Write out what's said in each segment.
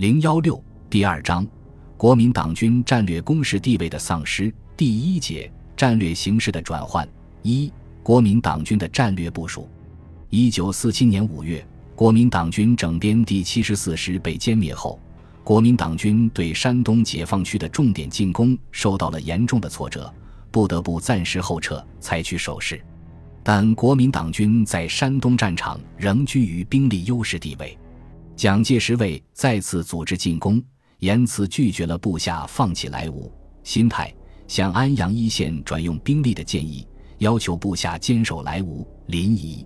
零幺六第二章，国民党军战略攻势地位的丧失。第一节，战略形势的转换。一、国民党军的战略部署。一九四七年五月，国民党军整编第七十四师被歼灭后，国民党军对山东解放区的重点进攻受到了严重的挫折，不得不暂时后撤，采取守势。但国民党军在山东战场仍居于兵力优势地位。蒋介石为再次组织进攻，严词拒绝了部下放弃莱芜、新泰向安阳一线转用兵力的建议，要求部下坚守莱芜、临沂。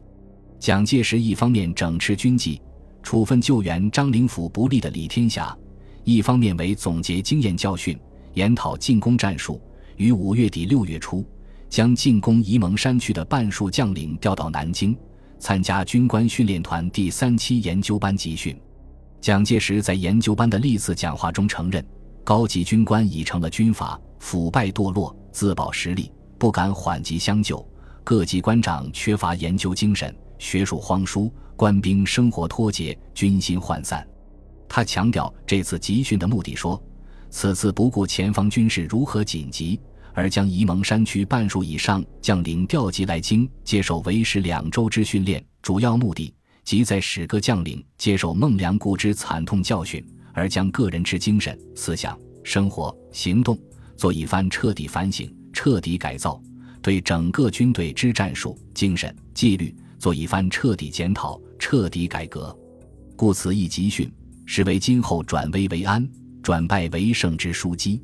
蒋介石一方面整治军纪，处分救援张灵甫不利的李天霞；一方面为总结经验教训，研讨进攻战术，于五月底六月初，将进攻沂蒙山区的半数将领调到南京。参加军官训练团第三期研究班集训，蒋介石在研究班的历次讲话中承认，高级军官已成了军阀，腐败堕落，自保实力，不敢缓急相救；各级官长缺乏研究精神，学术荒疏，官兵生活脱节，军心涣散。他强调这次集训的目的，说：“此次不顾前方军事如何紧急。”而将沂蒙山区半数以上将领调集来京接受为时两周之训练，主要目的即在使各将领接受孟良崮之惨痛教训，而将个人之精神、思想、生活、行动做一番彻底反省、彻底改造，对整个军队之战术、精神、纪律做一番彻底检讨、彻底改革。故此一集训，是为今后转危为安、转败为胜之枢机。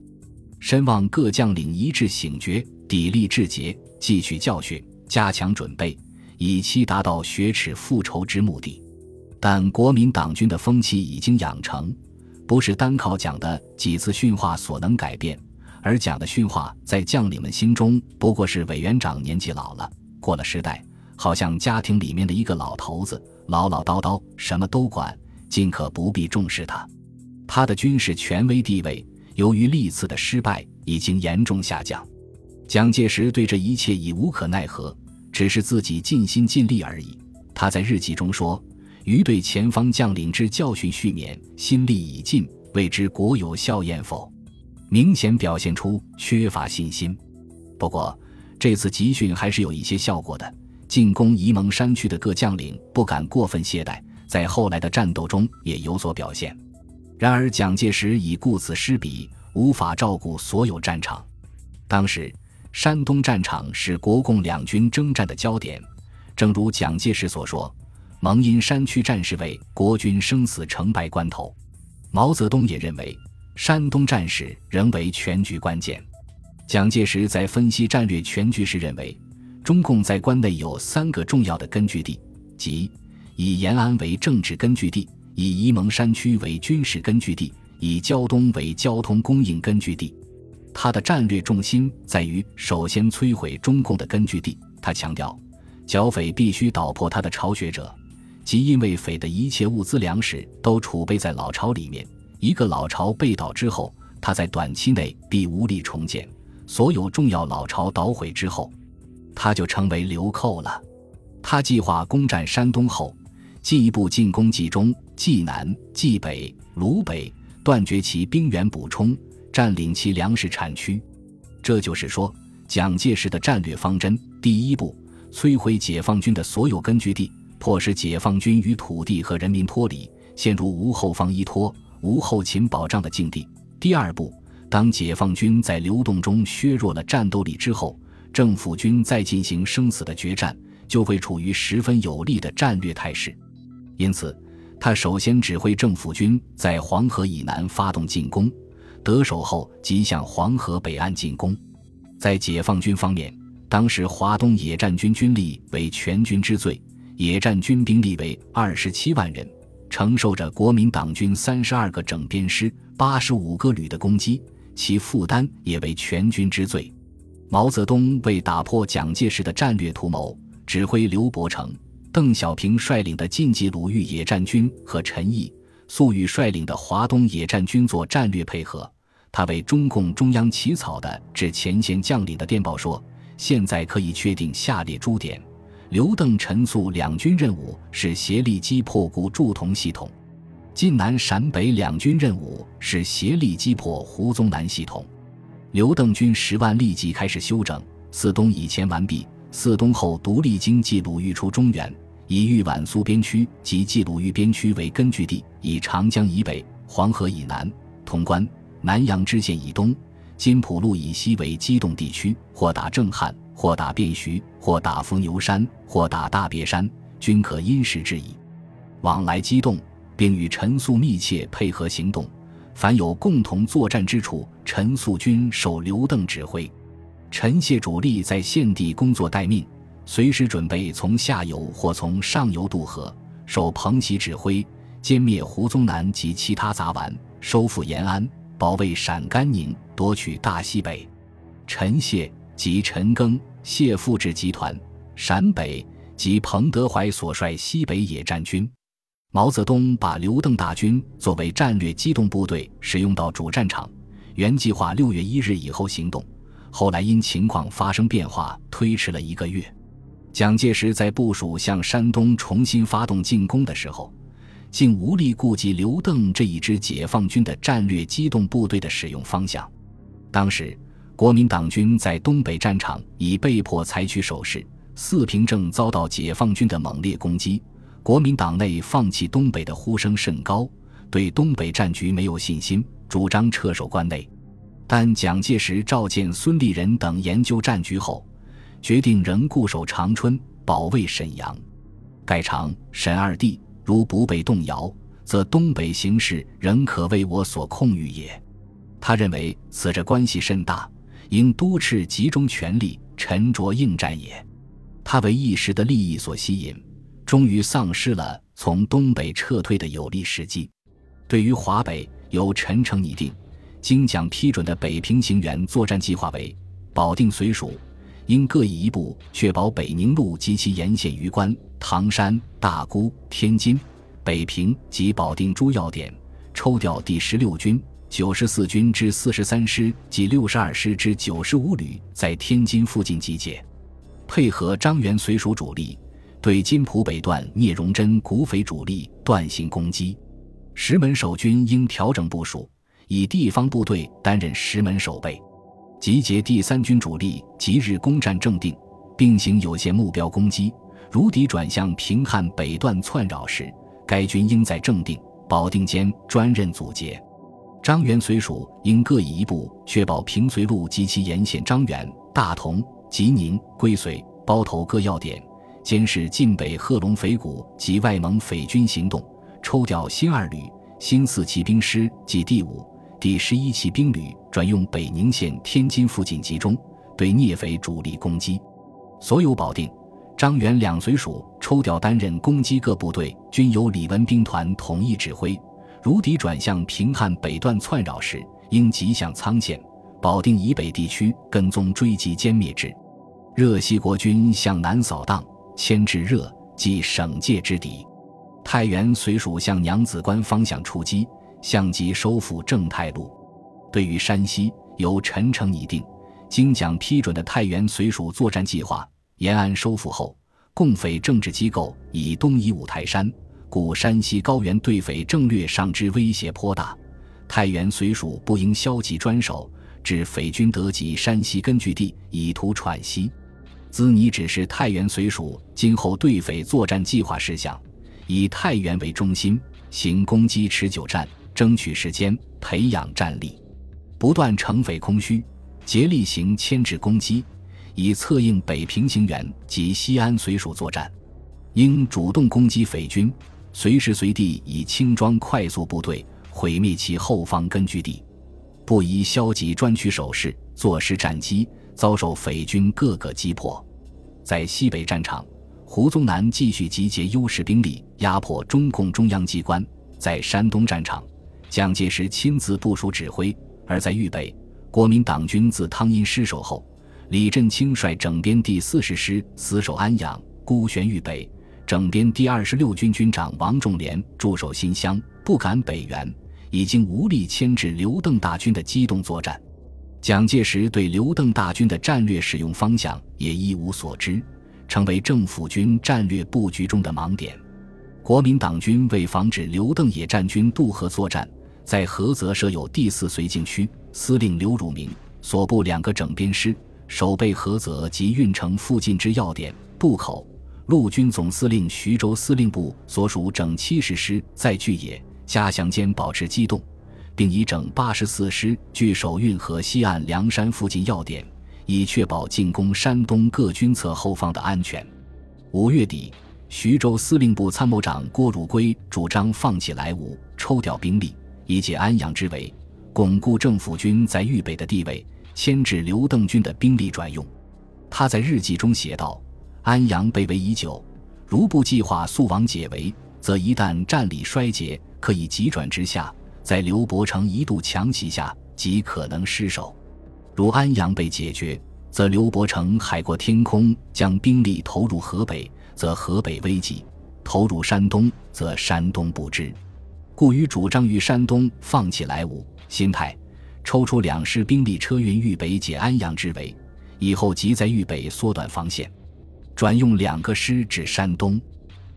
深望各将领一致醒觉，砥砺志节，汲取教训，加强准备，以期达到雪耻复仇之目的。但国民党军的风气已经养成，不是单靠讲的几次训话所能改变。而讲的训话，在将领们心中不过是委员长年纪老了，过了时代，好像家庭里面的一个老头子，唠唠叨叨，什么都管，尽可不必重视他。他的军事权威地位。由于历次的失败已经严重下降，蒋介石对这一切已无可奈何，只是自己尽心尽力而已。他在日记中说：“于对前方将领之教训续勉，心力已尽，未知国有效验否？”明显表现出缺乏信心。不过，这次集训还是有一些效果的。进攻沂蒙山区的各将领不敢过分懈怠，在后来的战斗中也有所表现。然而，蒋介石已顾此失彼，无法照顾所有战场。当时，山东战场是国共两军征战的焦点。正如蒋介石所说：“蒙阴山区战事为国军生死成败关头。”毛泽东也认为，山东战事仍为全局关键。蒋介石在分析战略全局时认为，中共在关内有三个重要的根据地，即以延安为政治根据地。以沂蒙山区为军事根据地，以胶东为交通供应根据地，他的战略重心在于首先摧毁中共的根据地。他强调，剿匪必须捣破他的巢穴者，即因为匪的一切物资粮食都储备在老巢里面。一个老巢被捣之后，他在短期内必无力重建。所有重要老巢捣毁之后，他就成为流寇了。他计划攻占山东后。进一步进攻冀中、冀南、冀北、鲁北，断绝其兵源补充，占领其粮食产区。这就是说，蒋介石的战略方针：第一步，摧毁解放军的所有根据地，迫使解放军与土地和人民脱离，陷入无后方依托、无后勤保障的境地；第二步，当解放军在流动中削弱了战斗力之后，政府军再进行生死的决战，就会处于十分有利的战略态势。因此，他首先指挥政府军在黄河以南发动进攻，得手后即向黄河北岸进攻。在解放军方面，当时华东野战军军力为全军之最，野战军兵力为二十七万人，承受着国民党军三十二个整编师、八十五个旅的攻击，其负担也为全军之最。毛泽东为打破蒋介石的战略图谋，指挥刘伯承。邓小平率领的晋冀鲁豫野战军和陈毅、粟裕率领的华东野战军做战略配合。他为中共中央起草的致前线将领的电报说：“现在可以确定下列诸点：刘邓陈粟两军任务是协力击破固驻同系统。晋南陕北两军任务是协力击破胡宗南系统。刘邓军十万立即开始休整，四东已前完毕。四东后独立经冀鲁豫出中原，以豫皖苏边区及冀鲁豫边区为根据地，以长江以北、黄河以南、潼关、南阳支线以东、金浦路以西为机动地区，或打正汉，或打便徐，或打伏牛山，或打大别山，均可因时制宜，往来机动。并与陈粟密切配合行动，凡有共同作战之处，陈粟军受刘邓指挥。陈谢主力在现地工作待命，随时准备从下游或从上游渡河，受彭喜指挥，歼灭胡宗南及其他杂顽，收复延安，保卫陕甘宁，夺取大西北。陈谢及陈赓、谢富治集团，陕北及彭德怀所率西北野战军。毛泽东把刘邓大军作为战略机动部队使用到主战场，原计划六月一日以后行动，后来因情况发生变化，推迟了一个月。蒋介石在部署向山东重新发动进攻的时候，竟无力顾及刘邓这一支解放军的战略机动部队的使用方向。当时，国民党军在东北战场已被迫采取守势，四平正遭到解放军的猛烈攻击。国民党内放弃东北的呼声甚高，对东北战局没有信心，主张撤守关内。但蒋介石召见孙立人等研究战局后，决定仍固守长春，保卫沈阳。盖长沈二地如不被动摇，则东北形势仍可为我所控御也。他认为此者关系甚大，应督斥集中全力，沉着应战也。他为一时的利益所吸引。终于丧失了从东北撤退的有利时机。对于华北，由陈诚拟定、经蒋批准的北平行辕作战计划为：保定、绥署应各以一部，确保北宁路及其沿线榆关、唐山、大沽、天津、北平及保定诸要点，抽调第十六军、九十四军之四十三师及六十二师之九十五旅在天津附近集结，配合张元绥署主力。对金浦北段聂荣臻股匪主力断行攻击，石门守军应调整部署，以地方部队担任石门守备，集结第三军主力，即日攻占正定，并行有限目标攻击。如敌转向平汉北段窜扰时，该军应在正定、保定间专任阻截。张元随属应各以一部，确保平绥路及其沿线张元、大同、吉宁、归绥、包头各要点。监视晋北贺龙匪谷及外蒙匪军行动，抽调新二旅、新四骑兵师及第五、第十一骑兵旅转用北宁县天津附近集中，对聂匪主力攻击。所有保定、张元两绥署抽调担任攻击各部队，均由李文兵团统一指挥。如敌转向平汉北段窜扰时，应急向仓县、保定以北地区跟踪追击歼灭之。热西国军向南扫荡。牵制热，即省界之敌。太原绥署向娘子关方向出击，相机收复正太路。对于山西，由陈诚拟定、经蒋批准的太原绥署作战计划。延安收复后，共匪政治机构以东移五台山，故山西高原对匪政略上之威胁颇大。太原绥署不应消极专守，致匪军得及山西根据地，以图喘息。兹拟指示太原绥署今后对匪作战计划事项，以太原为中心，行攻击持久战，争取时间，培养战力，不断惩匪空虚，竭力行牵制攻击，以策应北平行辕及西安随署作战。应主动攻击匪军，随时随地以轻装快速部队毁灭其后方根据地，不宜消极专取守势，坐失战机。遭受匪军各个击破，在西北战场，胡宗南继续集结优势兵力压迫中共中央机关；在山东战场，蒋介石亲自部署指挥；而在豫北，国民党军自汤阴失守后，李振清率整编第四十师死守安阳，孤悬豫北；整编第二十六军军长王仲廉驻守新乡，不敢北援，已经无力牵制刘邓大军的机动作战。蒋介石对刘邓大军的战略使用方向也一无所知，成为政府军战略布局中的盲点。国民党军为防止刘邓野战军渡河作战，在菏泽设有第四绥靖区，司令刘汝明所部两个整编师守备菏泽及运城附近之要点渡口。陆军总司令徐州司令部所属整七十师在巨野、嘉祥间保持机动，并以整八十四师据守运河西岸梁山附近要点，以确保进攻山东各军侧后方的安全。五月底。徐州司令部参谋长郭汝瑰主张放弃莱芜，抽调兵力，以解安阳之围，巩固政府军在豫北的地位，牵制刘邓军的兵力转用。他在日记中写道：“安阳被围已久，如不计划速往解围，则一旦战力衰竭，可以急转直下，在刘伯承一度强袭下，极可能失守。如安阳被解决，则刘伯承海阔天空，将兵力投入河北。”则河北危急，投入山东，则山东不知，故于主张于山东放弃莱芜，心态抽出两师兵力车运豫北解安阳之围，以后即在豫北缩短防线，转用两个师至山东。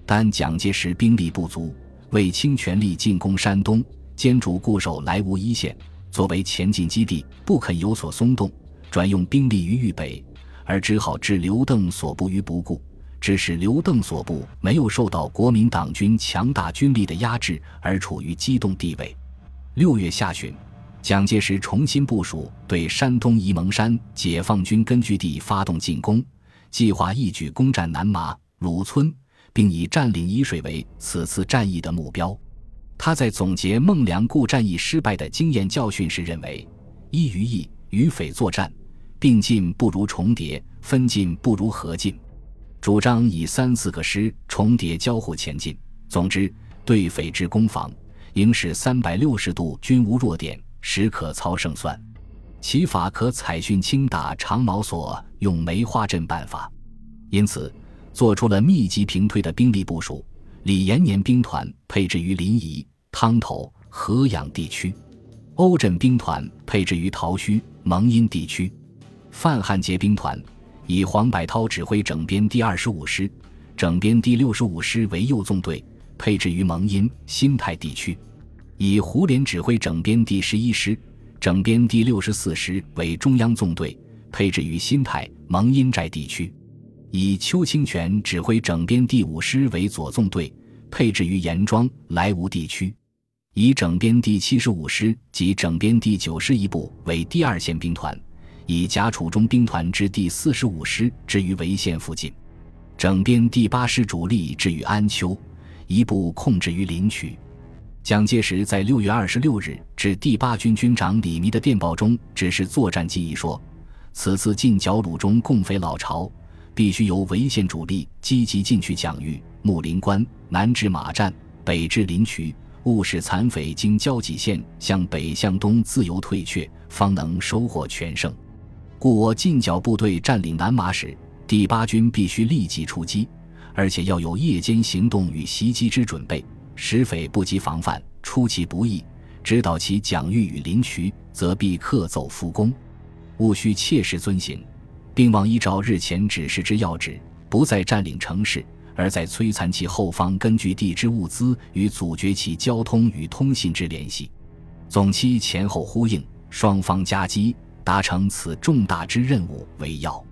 但蒋介石兵力不足，为倾全力进攻山东，坚主固守莱芜一线作为前进基地，不肯有所松动，转用兵力于豫北，而只好置刘邓所部于不顾。致使刘邓所部没有受到国民党军强大军力的压制，而处于机动地位。六月下旬，蒋介石重新部署，对山东沂蒙山解放军根据地发动进攻，计划一举攻占南麻、鲁村，并以占领沂水为此次战役的目标。他在总结孟良崮战役失败的经验教训时认为：一于义与匪作战，并进不如重叠，分进不如合进。主张以三四个师重叠交互前进。总之，对匪之攻防，应使三百六十度均无弱点，时可操胜算。其法可采训轻打长矛所用梅花阵办法。因此，做出了密集平推的兵力部署。李延年兵团配置于临沂、汤头、河阳地区；欧震兵团配置于桃墟、蒙阴地区；范汉杰兵团。以黄百韬指挥整编第二十五师、整编第六十五师为右纵队，配置于蒙阴、新泰地区；以胡琏指挥整编第十一师、整编第六十四师为中央纵队，配置于新泰、蒙阴寨地区；以邱清泉指挥整编第五师为左纵队，配置于严庄、莱芜地区；以整编第七十五师及整编第九师一部为第二线兵团。以贾楚中兵团之第四十五师置于潍县附近，整编第八师主力置于安丘，一部控制于临渠。蒋介石在六月二十六日致第八军军长李弥的电报中，指示作战记忆说：“此次进剿鲁中共匪老巢，必须由潍县主力积极进去蒋玉、木林关，南至马站，北至临渠，务使残匪经交济线向北向东自由退却，方能收获全胜。”故我进剿部队占领南麻时，第八军必须立即出击，而且要有夜间行动与袭击之准备，使匪不及防范，出其不意，直捣其蒋玉与林渠，则必克奏复攻。务须切实遵行，并望依照日前指示之要旨，不再占领城市，而在摧残其后方根据地之物资与阻绝其交通与通信之联系。总期前后呼应，双方夹击。达成此重大之任务为要。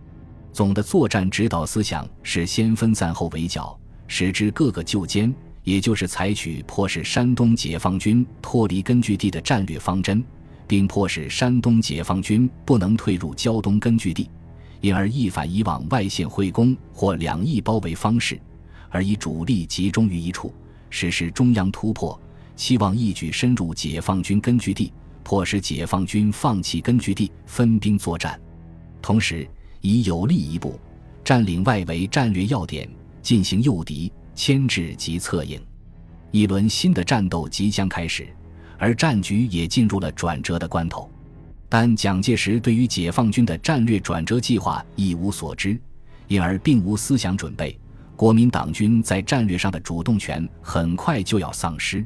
总的作战指导思想是先分散后围剿，使之各个就歼，也就是采取迫使山东解放军脱离根据地的战略方针，并迫使山东解放军不能退入胶东根据地，因而一反以往外线会攻或两翼包围方式，而以主力集中于一处，实施中央突破，期望一举深入解放军根据地。迫使解放军放弃根据地，分兵作战，同时以有力一步占领外围战略要点，进行诱敌、牵制及策应。一轮新的战斗即将开始，而战局也进入了转折的关头。但蒋介石对于解放军的战略转折计划一无所知，因而并无思想准备。国民党军在战略上的主动权很快就要丧失。